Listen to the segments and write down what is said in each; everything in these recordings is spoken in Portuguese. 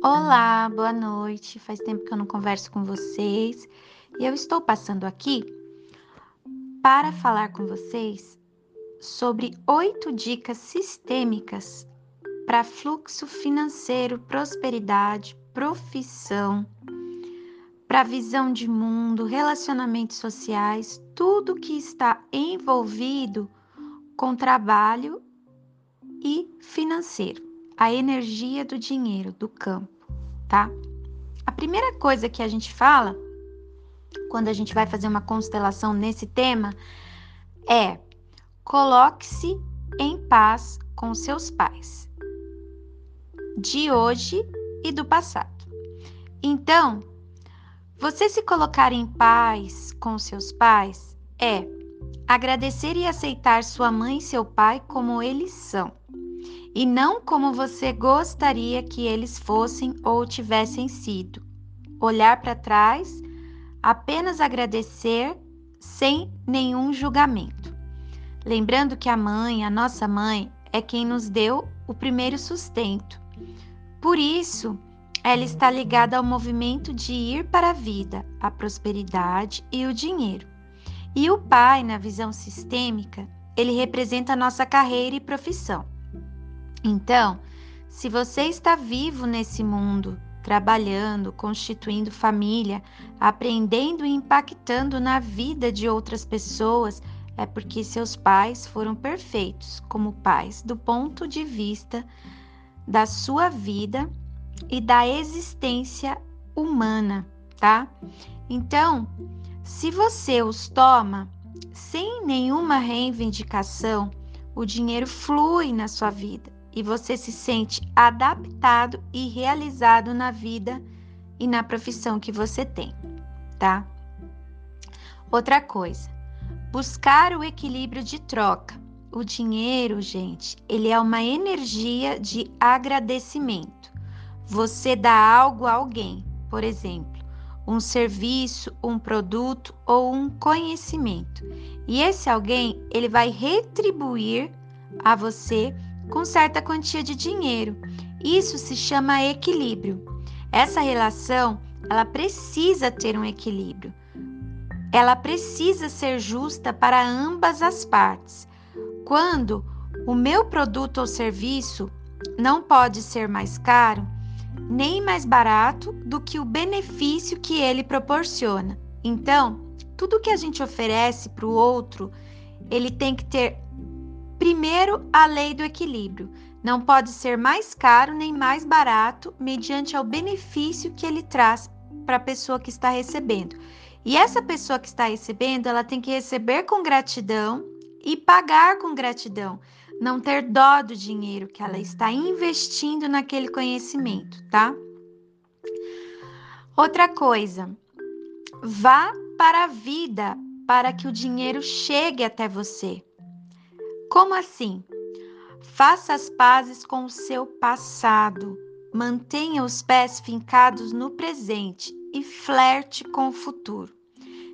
Olá, boa noite. Faz tempo que eu não converso com vocês. E eu estou passando aqui para falar com vocês sobre oito dicas sistêmicas para fluxo financeiro, prosperidade, profissão, para visão de mundo, relacionamentos sociais, tudo que está envolvido com trabalho e financeiro. A energia do dinheiro, do campo, tá? A primeira coisa que a gente fala quando a gente vai fazer uma constelação nesse tema é coloque-se em paz com seus pais, de hoje e do passado. Então, você se colocar em paz com seus pais é agradecer e aceitar sua mãe e seu pai como eles são e não como você gostaria que eles fossem ou tivessem sido. Olhar para trás, apenas agradecer sem nenhum julgamento. Lembrando que a mãe, a nossa mãe, é quem nos deu o primeiro sustento. Por isso, ela está ligada ao movimento de ir para a vida, a prosperidade e o dinheiro. E o pai, na visão sistêmica, ele representa a nossa carreira e profissão. Então, se você está vivo nesse mundo, trabalhando, constituindo família, aprendendo e impactando na vida de outras pessoas, é porque seus pais foram perfeitos como pais do ponto de vista da sua vida e da existência humana, tá? Então, se você os toma sem nenhuma reivindicação, o dinheiro flui na sua vida e você se sente adaptado e realizado na vida e na profissão que você tem, tá? Outra coisa, buscar o equilíbrio de troca. O dinheiro, gente, ele é uma energia de agradecimento. Você dá algo a alguém, por exemplo, um serviço, um produto ou um conhecimento. E esse alguém, ele vai retribuir a você com certa quantia de dinheiro. Isso se chama equilíbrio. Essa relação, ela precisa ter um equilíbrio. Ela precisa ser justa para ambas as partes. Quando o meu produto ou serviço não pode ser mais caro, nem mais barato do que o benefício que ele proporciona. Então, tudo que a gente oferece para o outro, ele tem que ter Primeiro, a lei do equilíbrio. Não pode ser mais caro nem mais barato mediante ao benefício que ele traz para a pessoa que está recebendo. E essa pessoa que está recebendo, ela tem que receber com gratidão e pagar com gratidão. Não ter dó do dinheiro que ela está investindo naquele conhecimento, tá? Outra coisa, vá para a vida para que o dinheiro chegue até você. Como assim? Faça as pazes com o seu passado. Mantenha os pés fincados no presente e flerte com o futuro.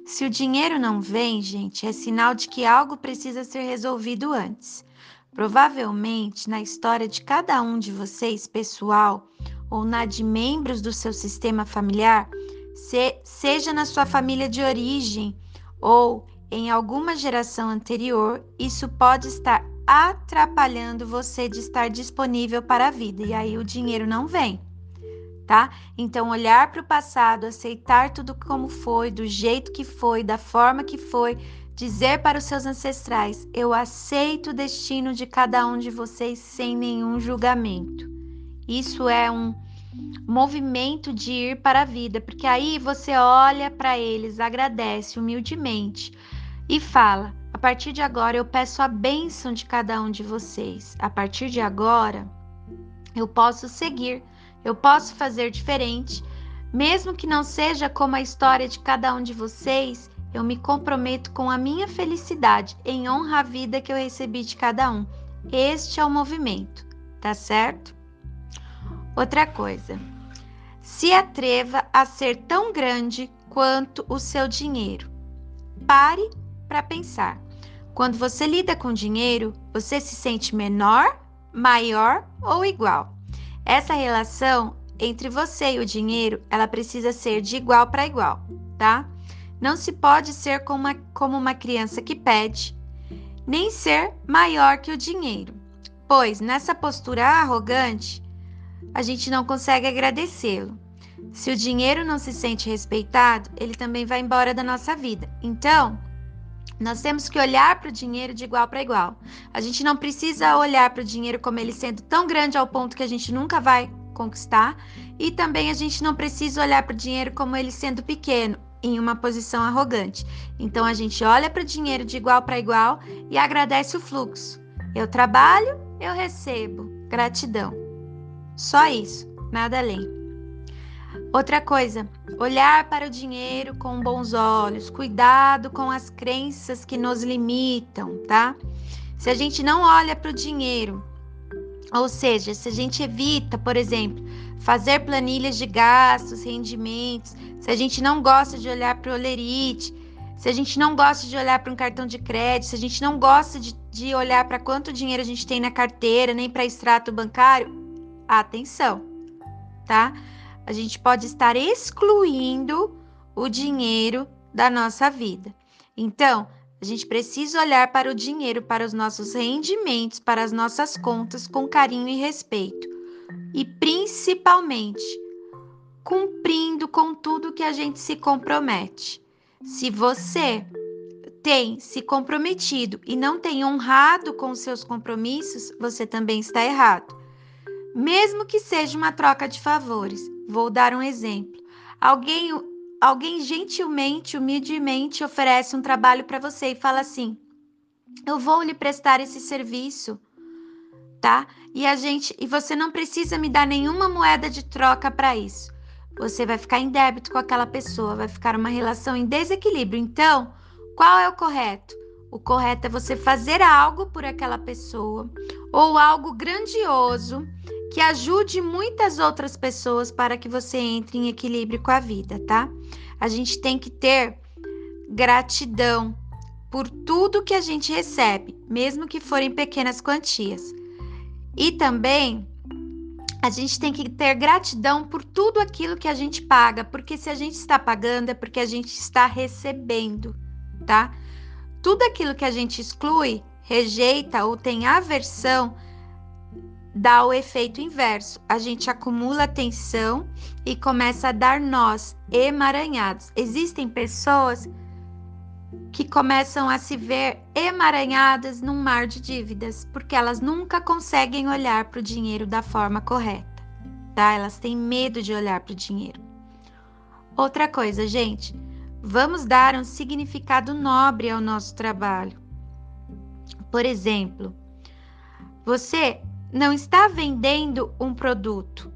Se o dinheiro não vem, gente, é sinal de que algo precisa ser resolvido antes. Provavelmente, na história de cada um de vocês, pessoal, ou na de membros do seu sistema familiar, se, seja na sua família de origem ou em alguma geração anterior, isso pode estar atrapalhando você de estar disponível para a vida e aí o dinheiro não vem, tá? Então, olhar para o passado, aceitar tudo como foi, do jeito que foi, da forma que foi, dizer para os seus ancestrais: Eu aceito o destino de cada um de vocês sem nenhum julgamento. Isso é um movimento de ir para a vida, porque aí você olha para eles, agradece humildemente e fala: A partir de agora eu peço a bênção de cada um de vocês. A partir de agora eu posso seguir, eu posso fazer diferente. Mesmo que não seja como a história de cada um de vocês, eu me comprometo com a minha felicidade em honra à vida que eu recebi de cada um. Este é o movimento, tá certo? Outra coisa, se atreva a ser tão grande quanto o seu dinheiro. Pare para pensar. Quando você lida com dinheiro, você se sente menor, maior ou igual? Essa relação entre você e o dinheiro, ela precisa ser de igual para igual, tá? Não se pode ser como uma, como uma criança que pede, nem ser maior que o dinheiro, pois nessa postura arrogante, a gente não consegue agradecê-lo. Se o dinheiro não se sente respeitado, ele também vai embora da nossa vida. Então, nós temos que olhar para o dinheiro de igual para igual. A gente não precisa olhar para o dinheiro como ele sendo tão grande ao ponto que a gente nunca vai conquistar, e também a gente não precisa olhar para o dinheiro como ele sendo pequeno, em uma posição arrogante. Então a gente olha para o dinheiro de igual para igual e agradece o fluxo. Eu trabalho, eu recebo. Gratidão. Só isso, nada além. Outra coisa, olhar para o dinheiro com bons olhos, cuidado com as crenças que nos limitam, tá? Se a gente não olha para o dinheiro, ou seja, se a gente evita, por exemplo, fazer planilhas de gastos, rendimentos, se a gente não gosta de olhar para o olerite, se a gente não gosta de olhar para um cartão de crédito, se a gente não gosta de, de olhar para quanto dinheiro a gente tem na carteira, nem para extrato bancário, atenção, tá? A gente pode estar excluindo o dinheiro da nossa vida. Então, a gente precisa olhar para o dinheiro, para os nossos rendimentos, para as nossas contas com carinho e respeito. E principalmente, cumprindo com tudo que a gente se compromete. Se você tem se comprometido e não tem honrado com seus compromissos, você também está errado mesmo que seja uma troca de favores. Vou dar um exemplo. Alguém, alguém gentilmente, humildemente oferece um trabalho para você e fala assim: "Eu vou lhe prestar esse serviço", tá? E a gente, e você não precisa me dar nenhuma moeda de troca para isso. Você vai ficar em débito com aquela pessoa, vai ficar uma relação em desequilíbrio. Então, qual é o correto? O correto é você fazer algo por aquela pessoa ou algo grandioso que ajude muitas outras pessoas para que você entre em equilíbrio com a vida, tá? A gente tem que ter gratidão por tudo que a gente recebe, mesmo que forem pequenas quantias. E também a gente tem que ter gratidão por tudo aquilo que a gente paga, porque se a gente está pagando é porque a gente está recebendo, tá? Tudo aquilo que a gente exclui, rejeita ou tem aversão dá o efeito inverso. A gente acumula tensão e começa a dar nós emaranhados. Existem pessoas que começam a se ver emaranhadas num mar de dívidas, porque elas nunca conseguem olhar para o dinheiro da forma correta, tá? Elas têm medo de olhar para o dinheiro. Outra coisa, gente, vamos dar um significado nobre ao nosso trabalho. Por exemplo, você não está vendendo um produto,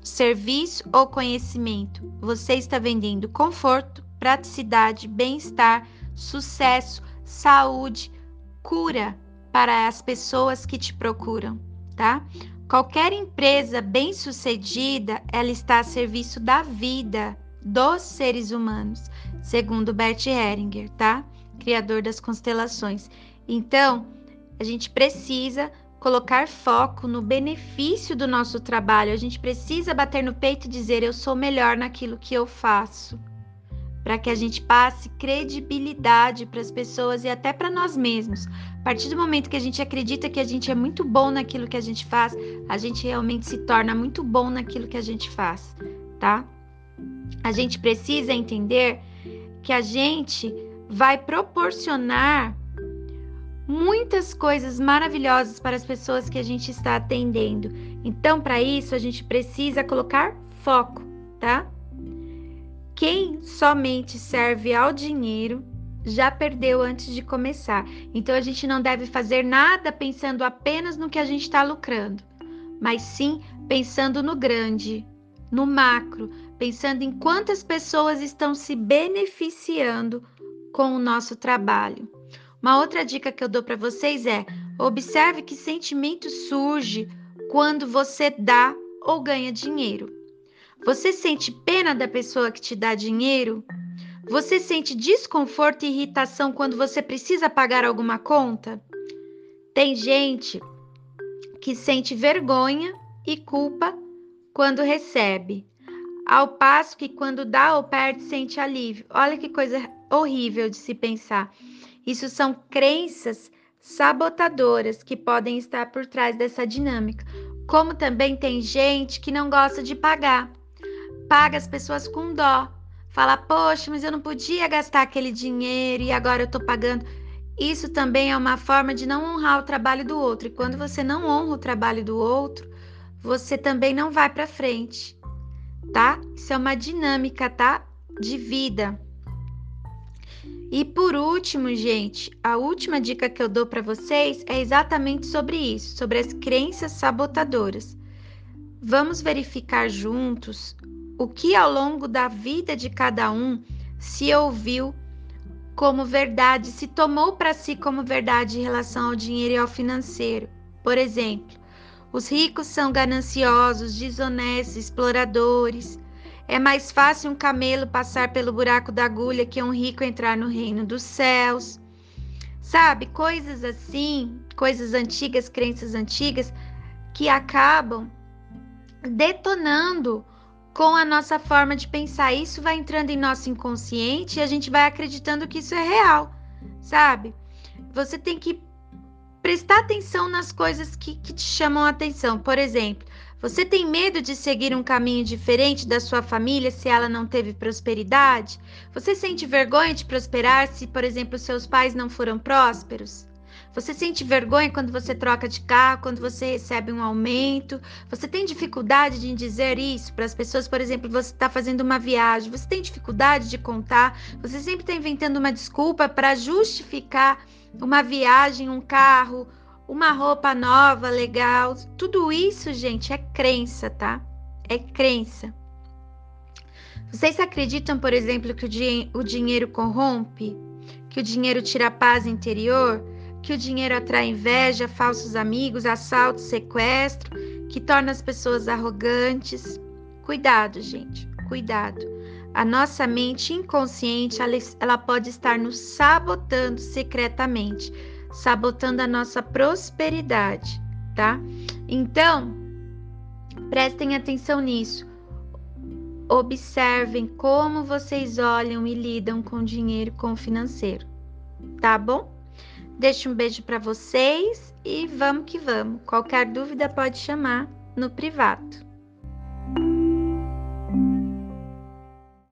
serviço ou conhecimento. Você está vendendo conforto, praticidade, bem-estar, sucesso, saúde, cura para as pessoas que te procuram, tá? Qualquer empresa bem-sucedida, ela está a serviço da vida dos seres humanos, segundo Bert Hellinger, tá? Criador das constelações. Então, a gente precisa colocar foco no benefício do nosso trabalho. A gente precisa bater no peito e dizer: eu sou melhor naquilo que eu faço. Para que a gente passe credibilidade para as pessoas e até para nós mesmos. A partir do momento que a gente acredita que a gente é muito bom naquilo que a gente faz, a gente realmente se torna muito bom naquilo que a gente faz, tá? A gente precisa entender que a gente vai proporcionar muitas coisas maravilhosas para as pessoas que a gente está atendendo. Então, para isso, a gente precisa colocar foco, tá? Quem somente serve ao dinheiro já perdeu antes de começar. Então, a gente não deve fazer nada pensando apenas no que a gente está lucrando, mas sim pensando no grande, no macro, pensando em quantas pessoas estão se beneficiando com o nosso trabalho. Uma outra dica que eu dou para vocês é: observe que sentimento surge quando você dá ou ganha dinheiro. Você sente pena da pessoa que te dá dinheiro? Você sente desconforto e irritação quando você precisa pagar alguma conta? Tem gente que sente vergonha e culpa quando recebe, ao passo que quando dá ou perde sente alívio. Olha que coisa horrível de se pensar. Isso são crenças sabotadoras que podem estar por trás dessa dinâmica. Como também tem gente que não gosta de pagar. Paga as pessoas com dó. Fala, poxa, mas eu não podia gastar aquele dinheiro e agora eu tô pagando. Isso também é uma forma de não honrar o trabalho do outro. E quando você não honra o trabalho do outro, você também não vai para frente, tá? Isso é uma dinâmica, tá? De vida. E por último, gente, a última dica que eu dou para vocês é exatamente sobre isso, sobre as crenças sabotadoras. Vamos verificar juntos o que ao longo da vida de cada um se ouviu como verdade, se tomou para si como verdade em relação ao dinheiro e ao financeiro. Por exemplo, os ricos são gananciosos, desonestos, exploradores. É mais fácil um camelo passar pelo buraco da agulha que um rico entrar no reino dos céus. Sabe, coisas assim, coisas antigas, crenças antigas, que acabam detonando com a nossa forma de pensar. Isso vai entrando em nosso inconsciente e a gente vai acreditando que isso é real, sabe? Você tem que prestar atenção nas coisas que, que te chamam a atenção. Por exemplo, você tem medo de seguir um caminho diferente da sua família se ela não teve prosperidade? Você sente vergonha de prosperar se, por exemplo, seus pais não foram prósperos? Você sente vergonha quando você troca de carro, quando você recebe um aumento? Você tem dificuldade de dizer isso para as pessoas? Por exemplo, você está fazendo uma viagem, você tem dificuldade de contar? Você sempre está inventando uma desculpa para justificar uma viagem, um carro, uma roupa nova, legal? Tudo isso, gente, é crença, tá? É crença. Vocês acreditam, por exemplo, que o, o dinheiro corrompe? Que o dinheiro tira a paz interior? que o dinheiro atrai inveja, falsos amigos, assalto, sequestro, que torna as pessoas arrogantes. Cuidado, gente, cuidado. A nossa mente inconsciente, ela, ela pode estar nos sabotando secretamente, sabotando a nossa prosperidade, tá? Então, prestem atenção nisso. Observem como vocês olham e lidam com o dinheiro, com o financeiro, tá bom? Deixo um beijo para vocês e vamos que vamos. Qualquer dúvida pode chamar no privado.